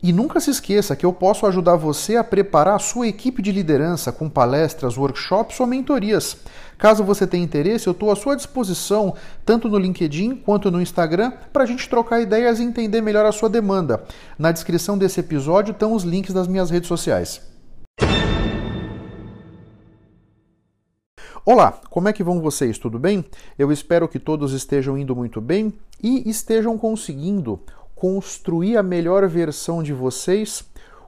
E nunca se esqueça que eu posso ajudar você a preparar a sua equipe de liderança com palestras, workshops ou mentorias. Caso você tenha interesse, eu estou à sua disposição, tanto no LinkedIn quanto no Instagram, para a gente trocar ideias e entender melhor a sua demanda. Na descrição desse episódio estão os links das minhas redes sociais. Olá, como é que vão vocês? Tudo bem? Eu espero que todos estejam indo muito bem e estejam conseguindo construir a melhor versão de vocês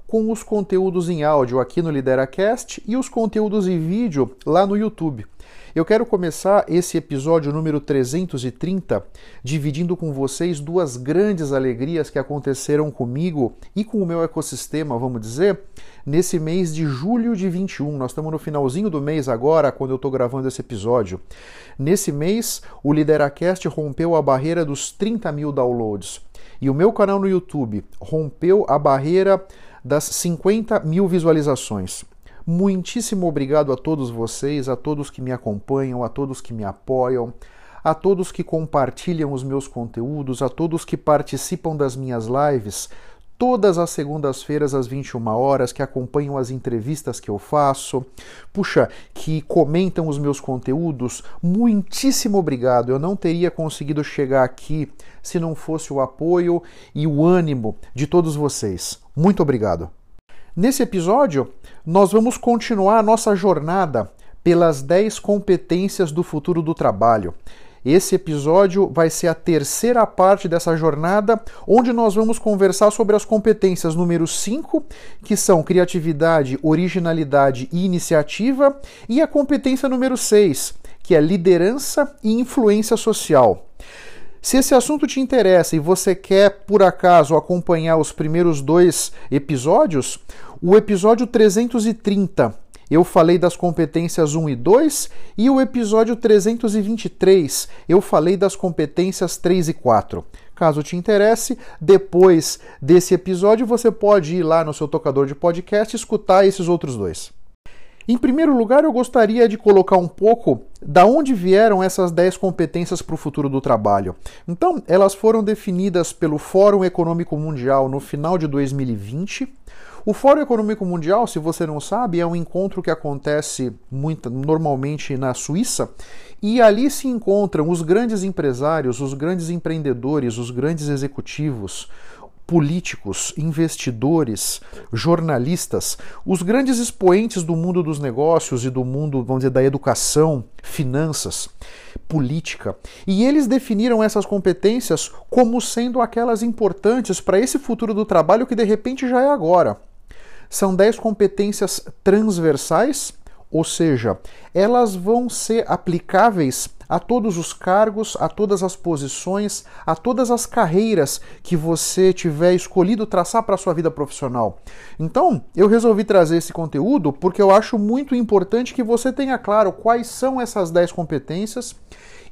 com os conteúdos em áudio aqui no LideraCast e os conteúdos em vídeo lá no YouTube. Eu quero começar esse episódio número 330 dividindo com vocês duas grandes alegrias que aconteceram comigo e com o meu ecossistema, vamos dizer, nesse mês de julho de 21. Nós estamos no finalzinho do mês agora, quando eu estou gravando esse episódio. Nesse mês, o Lideracast rompeu a barreira dos 30 mil downloads. E o meu canal no YouTube rompeu a barreira das 50 mil visualizações. Muitíssimo obrigado a todos vocês, a todos que me acompanham, a todos que me apoiam, a todos que compartilham os meus conteúdos, a todos que participam das minhas lives todas as segundas-feiras às 21 horas, que acompanham as entrevistas que eu faço, puxa, que comentam os meus conteúdos. Muitíssimo obrigado. Eu não teria conseguido chegar aqui se não fosse o apoio e o ânimo de todos vocês. Muito obrigado. Nesse episódio, nós vamos continuar a nossa jornada pelas 10 competências do futuro do trabalho. Esse episódio vai ser a terceira parte dessa jornada, onde nós vamos conversar sobre as competências número 5, que são criatividade, originalidade e iniciativa, e a competência número 6, que é liderança e influência social. Se esse assunto te interessa e você quer, por acaso, acompanhar os primeiros dois episódios, o episódio 330 eu falei das competências 1 e 2 e o episódio 323 eu falei das competências 3 e 4. Caso te interesse, depois desse episódio você pode ir lá no seu tocador de podcast e escutar esses outros dois. Em primeiro lugar, eu gostaria de colocar um pouco da onde vieram essas 10 competências para o futuro do trabalho. Então, elas foram definidas pelo Fórum Econômico Mundial no final de 2020. O Fórum Econômico Mundial, se você não sabe, é um encontro que acontece muito, normalmente na Suíça e ali se encontram os grandes empresários, os grandes empreendedores, os grandes executivos, políticos, investidores, jornalistas, os grandes expoentes do mundo dos negócios e do mundo, vamos dizer, da educação, finanças, política. E eles definiram essas competências como sendo aquelas importantes para esse futuro do trabalho que de repente já é agora. São 10 competências transversais, ou seja, elas vão ser aplicáveis a todos os cargos, a todas as posições, a todas as carreiras que você tiver escolhido traçar para a sua vida profissional. Então, eu resolvi trazer esse conteúdo porque eu acho muito importante que você tenha claro quais são essas 10 competências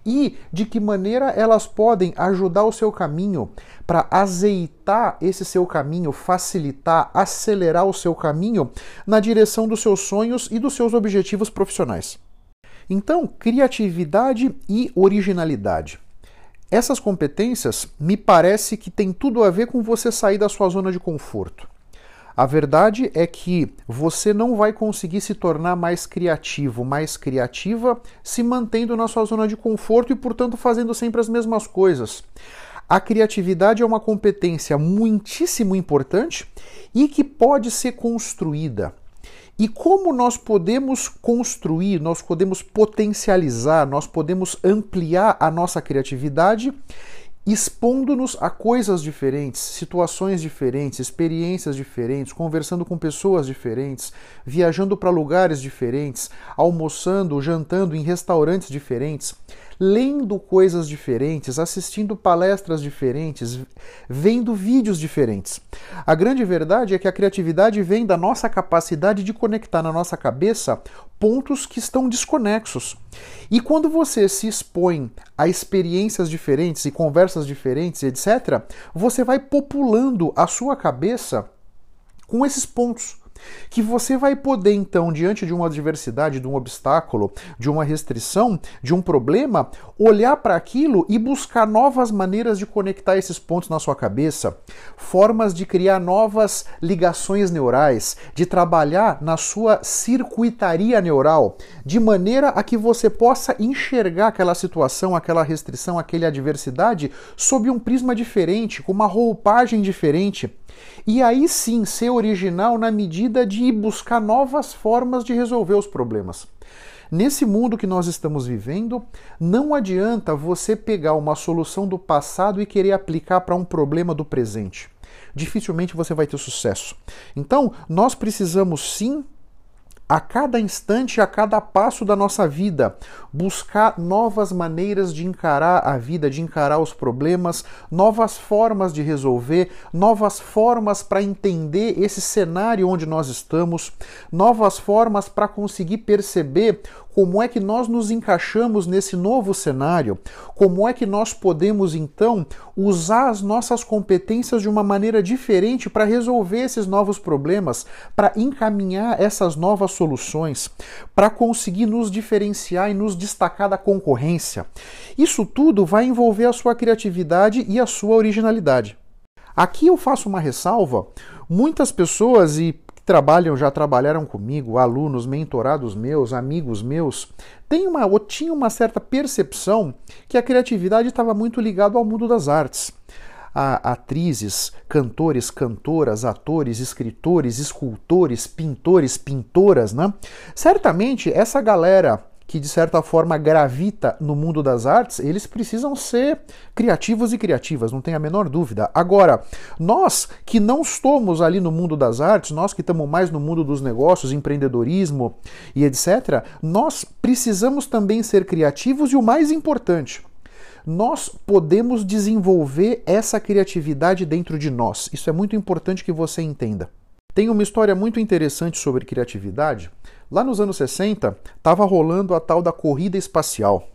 e de que maneira elas podem ajudar o seu caminho para azeitar esse seu caminho, facilitar, acelerar o seu caminho na direção dos seus sonhos e dos seus objetivos profissionais. Então, criatividade e originalidade. Essas competências me parece que tem tudo a ver com você sair da sua zona de conforto. A verdade é que você não vai conseguir se tornar mais criativo, mais criativa, se mantendo na sua zona de conforto e, portanto, fazendo sempre as mesmas coisas. A criatividade é uma competência muitíssimo importante e que pode ser construída. E como nós podemos construir, nós podemos potencializar, nós podemos ampliar a nossa criatividade expondo-nos a coisas diferentes, situações diferentes, experiências diferentes, conversando com pessoas diferentes, viajando para lugares diferentes, almoçando, jantando em restaurantes diferentes lendo coisas diferentes, assistindo palestras diferentes, vendo vídeos diferentes. A grande verdade é que a criatividade vem da nossa capacidade de conectar na nossa cabeça pontos que estão desconexos. E quando você se expõe a experiências diferentes e conversas diferentes, etc., você vai populando a sua cabeça com esses pontos que você vai poder então, diante de uma adversidade, de um obstáculo, de uma restrição, de um problema, olhar para aquilo e buscar novas maneiras de conectar esses pontos na sua cabeça, formas de criar novas ligações neurais, de trabalhar na sua circuitaria neural, de maneira a que você possa enxergar aquela situação, aquela restrição, aquela adversidade sob um prisma diferente, com uma roupagem diferente. E aí sim ser original na medida de buscar novas formas de resolver os problemas. Nesse mundo que nós estamos vivendo, não adianta você pegar uma solução do passado e querer aplicar para um problema do presente. Dificilmente você vai ter sucesso. Então, nós precisamos sim a cada instante, a cada passo da nossa vida, buscar novas maneiras de encarar a vida, de encarar os problemas, novas formas de resolver, novas formas para entender esse cenário onde nós estamos, novas formas para conseguir perceber como é que nós nos encaixamos nesse novo cenário? Como é que nós podemos então usar as nossas competências de uma maneira diferente para resolver esses novos problemas, para encaminhar essas novas soluções, para conseguir nos diferenciar e nos destacar da concorrência? Isso tudo vai envolver a sua criatividade e a sua originalidade. Aqui eu faço uma ressalva. Muitas pessoas, e trabalham, já trabalharam comigo, alunos, mentorados meus, amigos meus, tem uma, ou tinham uma certa percepção que a criatividade estava muito ligada ao mundo das artes. A atrizes, cantores, cantoras, atores, escritores, escultores, pintores, pintoras, né? Certamente essa galera que de certa forma gravita no mundo das artes, eles precisam ser criativos e criativas, não tem a menor dúvida. Agora, nós que não estamos ali no mundo das artes, nós que estamos mais no mundo dos negócios, empreendedorismo e etc., nós precisamos também ser criativos e o mais importante, nós podemos desenvolver essa criatividade dentro de nós. Isso é muito importante que você entenda. Tem uma história muito interessante sobre criatividade Lá nos anos 60, estava rolando a tal da corrida espacial.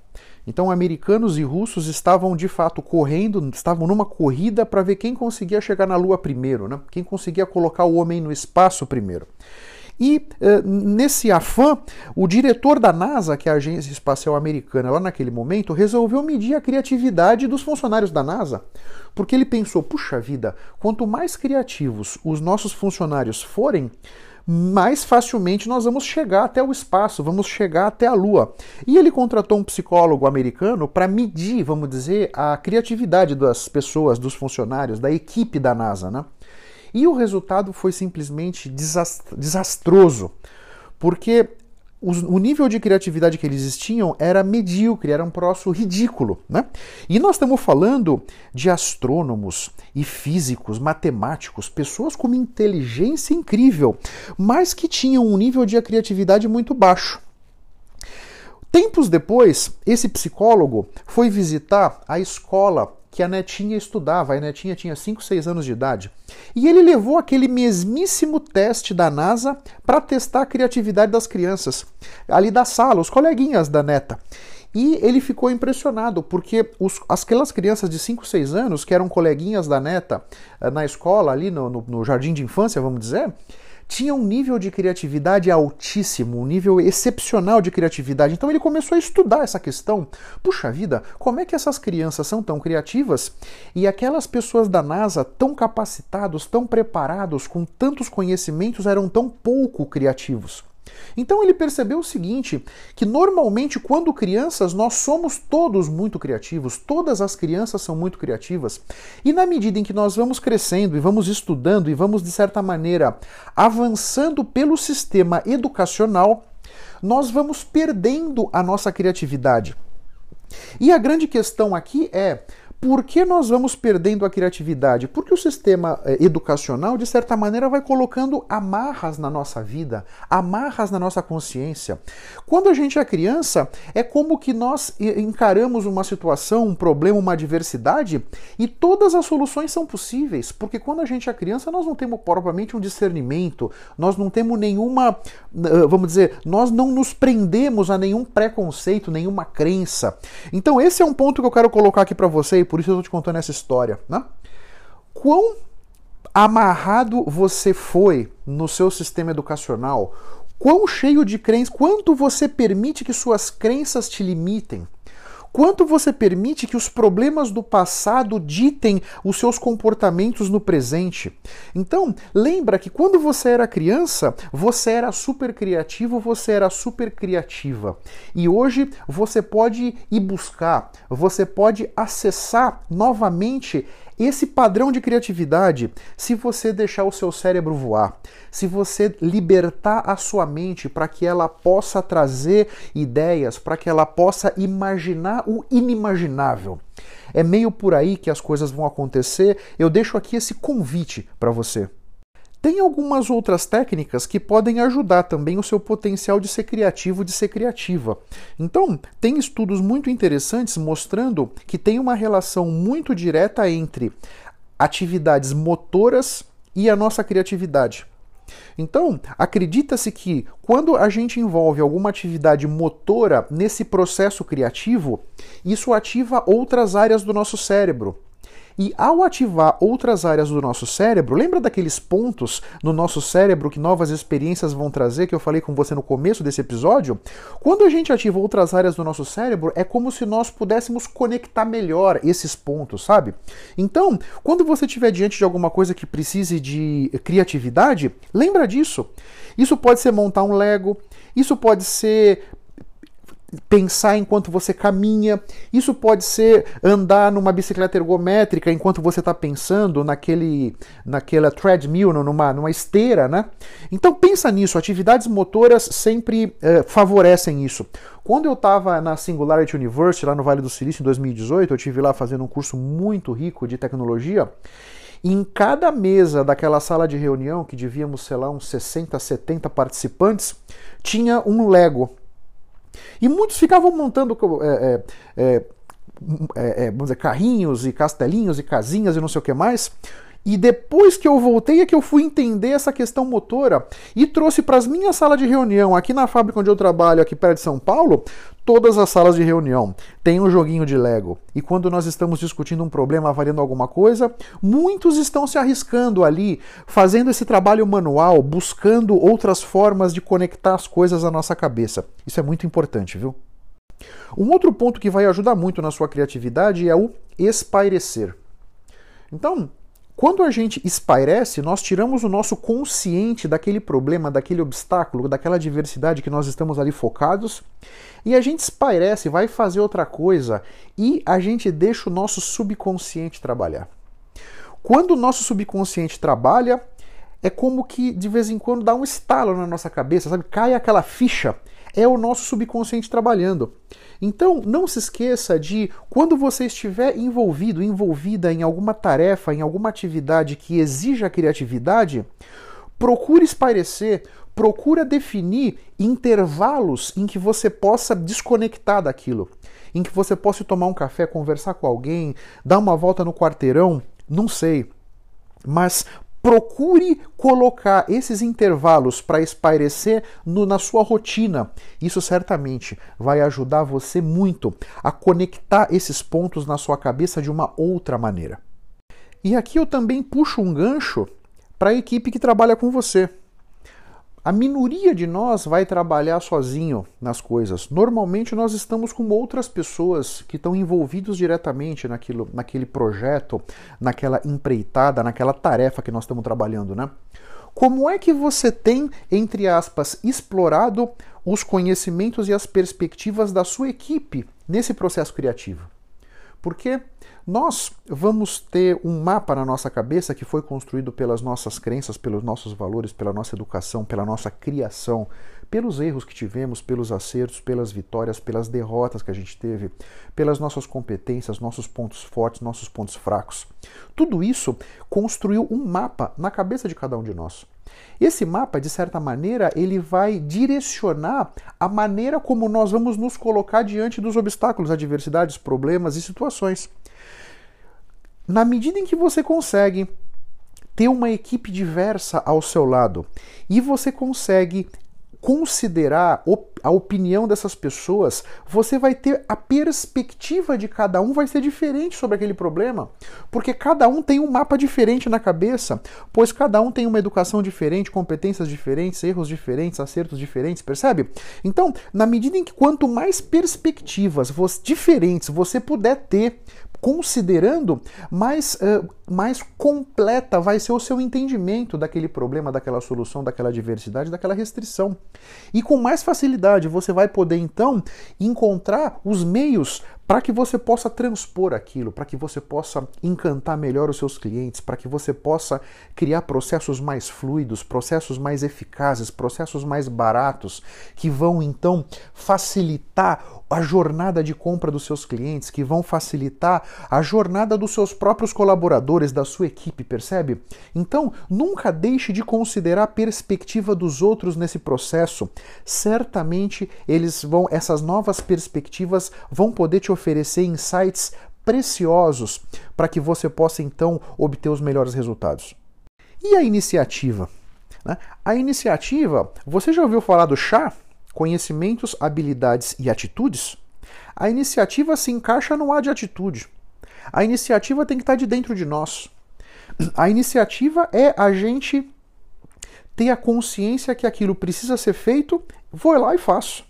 Então, americanos e russos estavam de fato correndo, estavam numa corrida para ver quem conseguia chegar na Lua primeiro, né? quem conseguia colocar o homem no espaço primeiro. E eh, nesse afã, o diretor da NASA, que é a agência espacial americana, lá naquele momento, resolveu medir a criatividade dos funcionários da NASA. Porque ele pensou: puxa vida, quanto mais criativos os nossos funcionários forem, mais facilmente nós vamos chegar até o espaço, vamos chegar até a Lua. E ele contratou um psicólogo americano para medir, vamos dizer, a criatividade das pessoas, dos funcionários, da equipe da NASA. Né? E o resultado foi simplesmente desastroso, porque o nível de criatividade que eles tinham era medíocre, era um troço ridículo. Né? E nós estamos falando de astrônomos e físicos, matemáticos, pessoas com uma inteligência incrível, mas que tinham um nível de criatividade muito baixo. Tempos depois, esse psicólogo foi visitar a escola que a netinha estudava. A netinha tinha 5, 6 anos de idade. E ele levou aquele mesmíssimo teste da NASA para testar a criatividade das crianças, ali da sala, os coleguinhas da neta. E ele ficou impressionado, porque os, aquelas crianças de 5, 6 anos, que eram coleguinhas da neta eh, na escola, ali no, no, no jardim de infância, vamos dizer, tinha um nível de criatividade altíssimo, um nível excepcional de criatividade. Então ele começou a estudar essa questão. Puxa vida, como é que essas crianças são tão criativas e aquelas pessoas da NASA tão capacitados, tão preparados, com tantos conhecimentos, eram tão pouco criativos? Então ele percebeu o seguinte, que normalmente quando crianças nós somos todos muito criativos, todas as crianças são muito criativas, e na medida em que nós vamos crescendo e vamos estudando e vamos de certa maneira avançando pelo sistema educacional, nós vamos perdendo a nossa criatividade. E a grande questão aqui é por que nós vamos perdendo a criatividade? Porque o sistema eh, educacional, de certa maneira, vai colocando amarras na nossa vida, amarras na nossa consciência. Quando a gente é criança, é como que nós encaramos uma situação, um problema, uma adversidade e todas as soluções são possíveis. Porque quando a gente é criança, nós não temos propriamente um discernimento, nós não temos nenhuma, eh, vamos dizer, nós não nos prendemos a nenhum preconceito, nenhuma crença. Então, esse é um ponto que eu quero colocar aqui para você por isso eu estou te contando essa história. Né? Quão amarrado você foi no seu sistema educacional, quão cheio de crenças, quanto você permite que suas crenças te limitem. Quanto você permite que os problemas do passado ditem os seus comportamentos no presente? Então, lembra que quando você era criança, você era super criativo, você era super criativa. E hoje você pode ir buscar, você pode acessar novamente esse padrão de criatividade, se você deixar o seu cérebro voar, se você libertar a sua mente para que ela possa trazer ideias, para que ela possa imaginar o inimaginável. É meio por aí que as coisas vão acontecer. Eu deixo aqui esse convite para você. Tem algumas outras técnicas que podem ajudar também o seu potencial de ser criativo, de ser criativa. Então, tem estudos muito interessantes mostrando que tem uma relação muito direta entre atividades motoras e a nossa criatividade. Então, acredita-se que quando a gente envolve alguma atividade motora nesse processo criativo, isso ativa outras áreas do nosso cérebro. E ao ativar outras áreas do nosso cérebro, lembra daqueles pontos no nosso cérebro que novas experiências vão trazer, que eu falei com você no começo desse episódio? Quando a gente ativa outras áreas do nosso cérebro, é como se nós pudéssemos conectar melhor esses pontos, sabe? Então, quando você estiver diante de alguma coisa que precise de criatividade, lembra disso. Isso pode ser montar um Lego, isso pode ser pensar enquanto você caminha. Isso pode ser andar numa bicicleta ergométrica enquanto você está pensando naquele, naquela treadmill, numa, numa esteira, né? Então pensa nisso. Atividades motoras sempre eh, favorecem isso. Quando eu estava na Singularity University, lá no Vale do Silício, em 2018, eu tive lá fazendo um curso muito rico de tecnologia. em cada mesa daquela sala de reunião, que devíamos, sei lá, uns 60, 70 participantes, tinha um Lego e muitos ficavam montando é, é, é, vamos dizer, carrinhos e castelinhos e casinhas e não sei o que mais. E depois que eu voltei é que eu fui entender essa questão motora e trouxe para as minhas salas de reunião, aqui na fábrica onde eu trabalho, aqui perto de São Paulo, todas as salas de reunião têm um joguinho de Lego. E quando nós estamos discutindo um problema, avaliando alguma coisa, muitos estão se arriscando ali, fazendo esse trabalho manual, buscando outras formas de conectar as coisas à nossa cabeça. Isso é muito importante, viu? Um outro ponto que vai ajudar muito na sua criatividade é o espairecer. Então, quando a gente espairece, nós tiramos o nosso consciente daquele problema, daquele obstáculo, daquela diversidade que nós estamos ali focados, e a gente espairece, vai fazer outra coisa, e a gente deixa o nosso subconsciente trabalhar. Quando o nosso subconsciente trabalha, é como que de vez em quando dá um estalo na nossa cabeça, sabe? Cai aquela ficha. É o nosso subconsciente trabalhando. Então, não se esqueça de, quando você estiver envolvido, envolvida em alguma tarefa, em alguma atividade que exija criatividade, procure espairecer, procura definir intervalos em que você possa desconectar daquilo, em que você possa tomar um café, conversar com alguém, dar uma volta no quarteirão, não sei. Mas Procure colocar esses intervalos para espairecer no, na sua rotina. Isso certamente vai ajudar você muito a conectar esses pontos na sua cabeça de uma outra maneira. E aqui eu também puxo um gancho para a equipe que trabalha com você. A minoria de nós vai trabalhar sozinho nas coisas. Normalmente nós estamos com outras pessoas que estão envolvidos diretamente naquilo, naquele projeto, naquela empreitada, naquela tarefa que nós estamos trabalhando, né? Como é que você tem, entre aspas, explorado os conhecimentos e as perspectivas da sua equipe nesse processo criativo? Porque nós vamos ter um mapa na nossa cabeça que foi construído pelas nossas crenças, pelos nossos valores, pela nossa educação, pela nossa criação, pelos erros que tivemos, pelos acertos, pelas vitórias, pelas derrotas que a gente teve, pelas nossas competências, nossos pontos fortes, nossos pontos fracos. Tudo isso construiu um mapa na cabeça de cada um de nós. Esse mapa, de certa maneira, ele vai direcionar a maneira como nós vamos nos colocar diante dos obstáculos, adversidades, problemas e situações. Na medida em que você consegue ter uma equipe diversa ao seu lado e você consegue considerar a opinião dessas pessoas, você vai ter a perspectiva de cada um vai ser diferente sobre aquele problema, porque cada um tem um mapa diferente na cabeça, pois cada um tem uma educação diferente, competências diferentes, erros diferentes, acertos diferentes, percebe? Então, na medida em que quanto mais perspectivas diferentes você puder ter considerando, mais, uh, mais completa vai ser o seu entendimento daquele problema, daquela solução, daquela diversidade, daquela restrição. E com mais facilidade você vai poder então encontrar os meios para que você possa transpor aquilo, para que você possa encantar melhor os seus clientes, para que você possa criar processos mais fluidos, processos mais eficazes, processos mais baratos, que vão então facilitar a jornada de compra dos seus clientes, que vão facilitar a jornada dos seus próprios colaboradores, da sua equipe, percebe? Então, nunca deixe de considerar a perspectiva dos outros nesse processo. Certamente eles vão, essas novas perspectivas vão poder te oferecer insights preciosos para que você possa então obter os melhores resultados. E a iniciativa? Né? A iniciativa, você já ouviu falar do chá? Conhecimentos, habilidades e atitudes? A iniciativa se encaixa no A de atitude. A iniciativa tem que estar de dentro de nós. A iniciativa é a gente ter a consciência que aquilo precisa ser feito, vou lá e faço.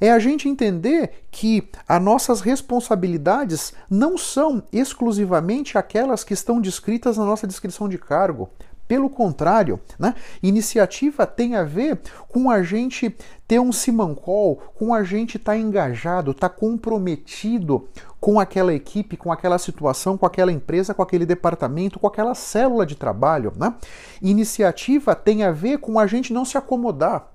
É a gente entender que as nossas responsabilidades não são exclusivamente aquelas que estão descritas na nossa descrição de cargo. Pelo contrário, né? iniciativa tem a ver com a gente ter um simancol, com a gente estar tá engajado, estar tá comprometido com aquela equipe, com aquela situação, com aquela empresa, com aquele departamento, com aquela célula de trabalho. Né? Iniciativa tem a ver com a gente não se acomodar,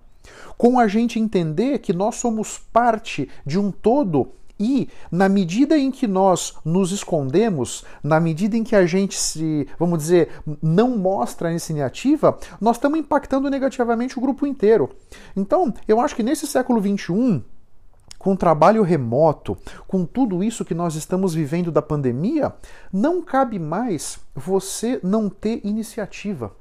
com a gente entender que nós somos parte de um todo e na medida em que nós nos escondemos, na medida em que a gente se, vamos dizer, não mostra essa iniciativa, nós estamos impactando negativamente o grupo inteiro. Então, eu acho que nesse século XXI, com trabalho remoto, com tudo isso que nós estamos vivendo da pandemia, não cabe mais você não ter iniciativa.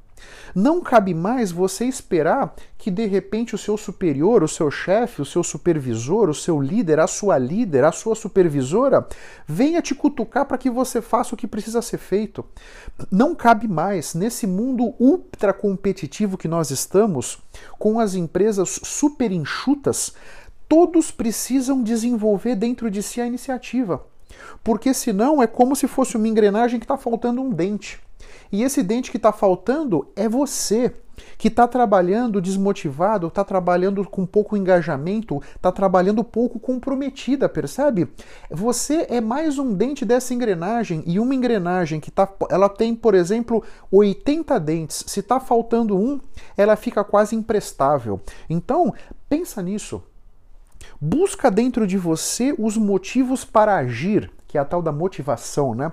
Não cabe mais você esperar que de repente o seu superior, o seu chefe, o seu supervisor, o seu líder, a sua líder, a sua supervisora venha te cutucar para que você faça o que precisa ser feito. Não cabe mais nesse mundo ultra competitivo que nós estamos, com as empresas super enxutas, todos precisam desenvolver dentro de si a iniciativa. Porque senão é como se fosse uma engrenagem que está faltando um dente. E esse dente que está faltando é você, que está trabalhando desmotivado, está trabalhando com pouco engajamento, está trabalhando pouco comprometida, percebe? Você é mais um dente dessa engrenagem e uma engrenagem que tá, ela tem, por exemplo, 80 dentes. Se está faltando um, ela fica quase imprestável. Então, pensa nisso. Busca dentro de você os motivos para agir que é a tal da motivação, né?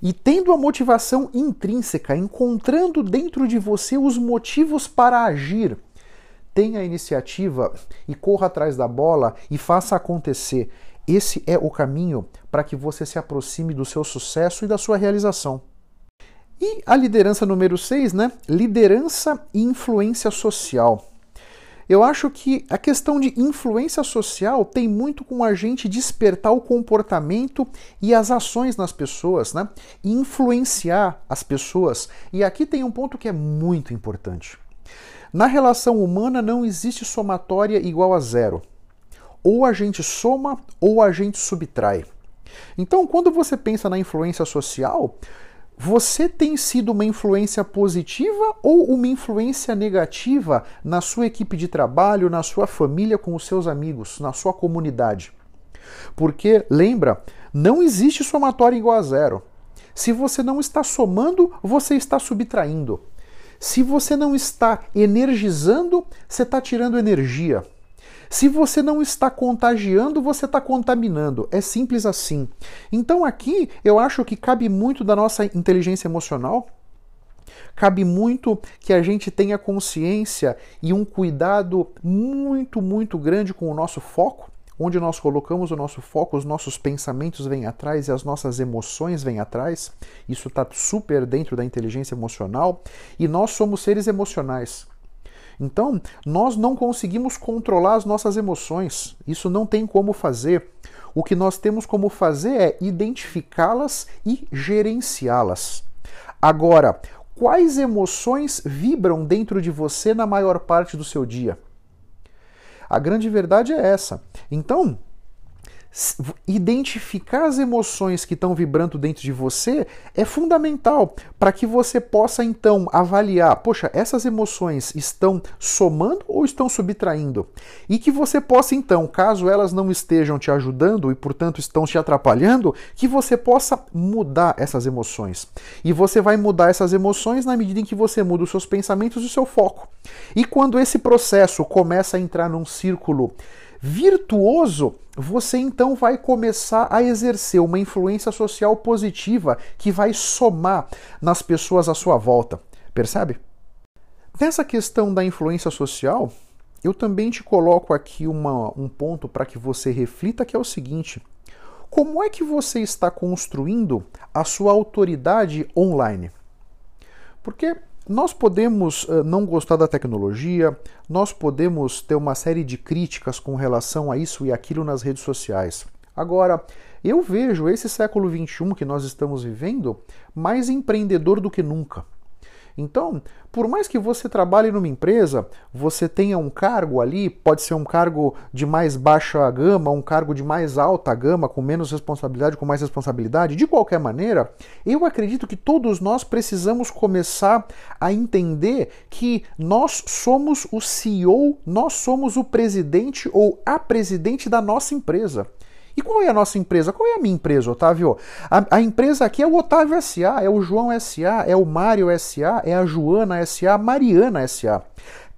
E tendo a motivação intrínseca, encontrando dentro de você os motivos para agir, tenha a iniciativa e corra atrás da bola e faça acontecer. Esse é o caminho para que você se aproxime do seu sucesso e da sua realização. E a liderança número 6, né? Liderança e influência social. Eu acho que a questão de influência social tem muito com a gente despertar o comportamento e as ações nas pessoas, né? E influenciar as pessoas. E aqui tem um ponto que é muito importante. Na relação humana não existe somatória igual a zero. Ou a gente soma ou a gente subtrai. Então, quando você pensa na influência social, você tem sido uma influência positiva ou uma influência negativa na sua equipe de trabalho, na sua família, com os seus amigos, na sua comunidade? Porque, lembra, não existe somatório igual a zero. Se você não está somando, você está subtraindo. Se você não está energizando, você está tirando energia. Se você não está contagiando, você está contaminando. É simples assim. Então aqui eu acho que cabe muito da nossa inteligência emocional. Cabe muito que a gente tenha consciência e um cuidado muito, muito grande com o nosso foco. Onde nós colocamos o nosso foco, os nossos pensamentos vêm atrás e as nossas emoções vêm atrás. Isso está super dentro da inteligência emocional. E nós somos seres emocionais. Então, nós não conseguimos controlar as nossas emoções. Isso não tem como fazer. O que nós temos como fazer é identificá-las e gerenciá-las. Agora, quais emoções vibram dentro de você na maior parte do seu dia? A grande verdade é essa. Então, identificar as emoções que estão vibrando dentro de você é fundamental para que você possa então avaliar, poxa, essas emoções estão somando ou estão subtraindo? E que você possa então, caso elas não estejam te ajudando e portanto estão te atrapalhando, que você possa mudar essas emoções. E você vai mudar essas emoções na medida em que você muda os seus pensamentos e o seu foco. E quando esse processo começa a entrar num círculo virtuoso, você então vai começar a exercer uma influência social positiva que vai somar nas pessoas à sua volta. Percebe? Nessa questão da influência social, eu também te coloco aqui uma, um ponto para que você reflita, que é o seguinte: como é que você está construindo a sua autoridade online? Porque nós podemos uh, não gostar da tecnologia, nós podemos ter uma série de críticas com relação a isso e aquilo nas redes sociais. Agora, eu vejo esse século XXI que nós estamos vivendo mais empreendedor do que nunca. Então, por mais que você trabalhe numa empresa, você tenha um cargo ali, pode ser um cargo de mais baixa gama, um cargo de mais alta gama, com menos responsabilidade, com mais responsabilidade, de qualquer maneira, eu acredito que todos nós precisamos começar a entender que nós somos o CEO, nós somos o presidente ou a presidente da nossa empresa. E qual é a nossa empresa? Qual é a minha empresa, Otávio? A, a, empresa aqui é o Otávio SA, é o João SA, é o Mário SA, é a Joana SA, Mariana SA.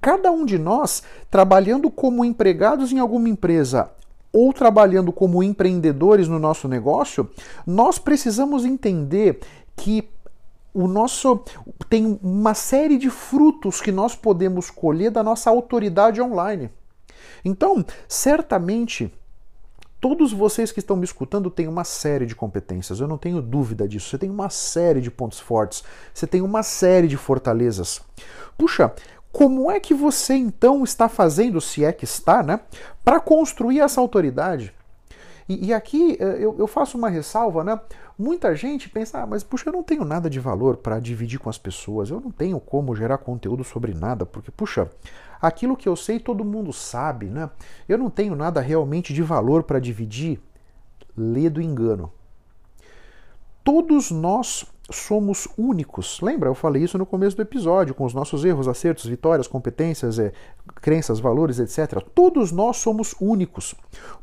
Cada um de nós trabalhando como empregados em alguma empresa ou trabalhando como empreendedores no nosso negócio, nós precisamos entender que o nosso tem uma série de frutos que nós podemos colher da nossa autoridade online. Então, certamente Todos vocês que estão me escutando têm uma série de competências, eu não tenho dúvida disso. Você tem uma série de pontos fortes, você tem uma série de fortalezas. Puxa, como é que você então está fazendo, se é que está, né, para construir essa autoridade? E, e aqui eh, eu, eu, faço uma ressalva, né? Muita gente pensa, ah, mas puxa, eu não tenho nada de valor para dividir com as pessoas, eu não tenho como gerar conteúdo sobre nada, porque, puxa, Aquilo que eu sei todo mundo sabe, né? Eu não tenho nada realmente de valor para dividir. Lê do engano. Todos nós somos únicos. Lembra? Eu falei isso no começo do episódio, com os nossos erros, acertos, vitórias, competências, é, crenças, valores, etc. Todos nós somos únicos.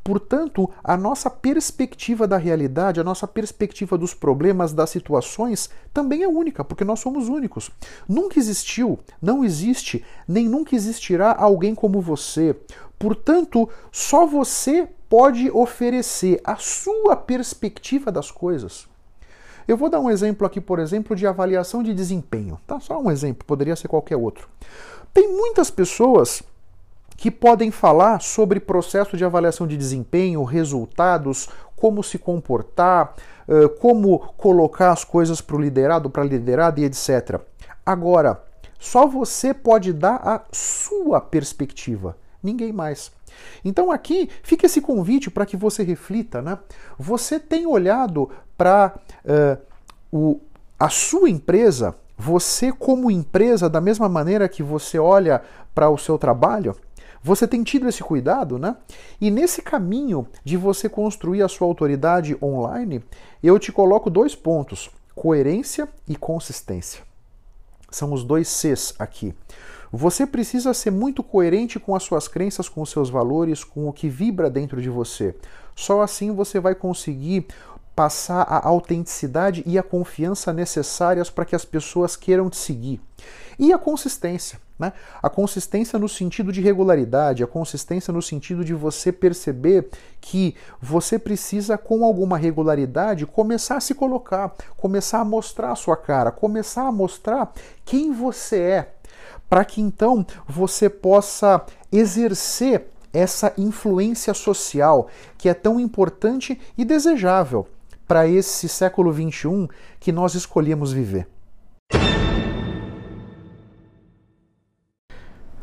Portanto, a nossa perspectiva da realidade, a nossa perspectiva dos problemas, das situações, também é única, porque nós somos únicos. Nunca existiu, não existe, nem nunca existirá alguém como você. Portanto, só você pode oferecer a sua perspectiva das coisas. Eu vou dar um exemplo aqui, por exemplo, de avaliação de desempenho. Tá? Só um exemplo, poderia ser qualquer outro. Tem muitas pessoas que podem falar sobre processo de avaliação de desempenho, resultados, como se comportar, como colocar as coisas para o liderado, para a liderada e etc. Agora, só você pode dar a sua perspectiva, ninguém mais. Então aqui fica esse convite para que você reflita, né? Você tem olhado para uh, a sua empresa, você como empresa, da mesma maneira que você olha para o seu trabalho? Você tem tido esse cuidado, né? E nesse caminho de você construir a sua autoridade online, eu te coloco dois pontos. coerência e consistência. São os dois Cs aqui. Você precisa ser muito coerente com as suas crenças, com os seus valores, com o que vibra dentro de você. Só assim você vai conseguir passar a autenticidade e a confiança necessárias para que as pessoas queiram te seguir. E a consistência. Né? A consistência no sentido de regularidade, a consistência no sentido de você perceber que você precisa, com alguma regularidade, começar a se colocar, começar a mostrar a sua cara, começar a mostrar quem você é, para que então você possa exercer essa influência social que é tão importante e desejável para esse século XXI que nós escolhemos viver.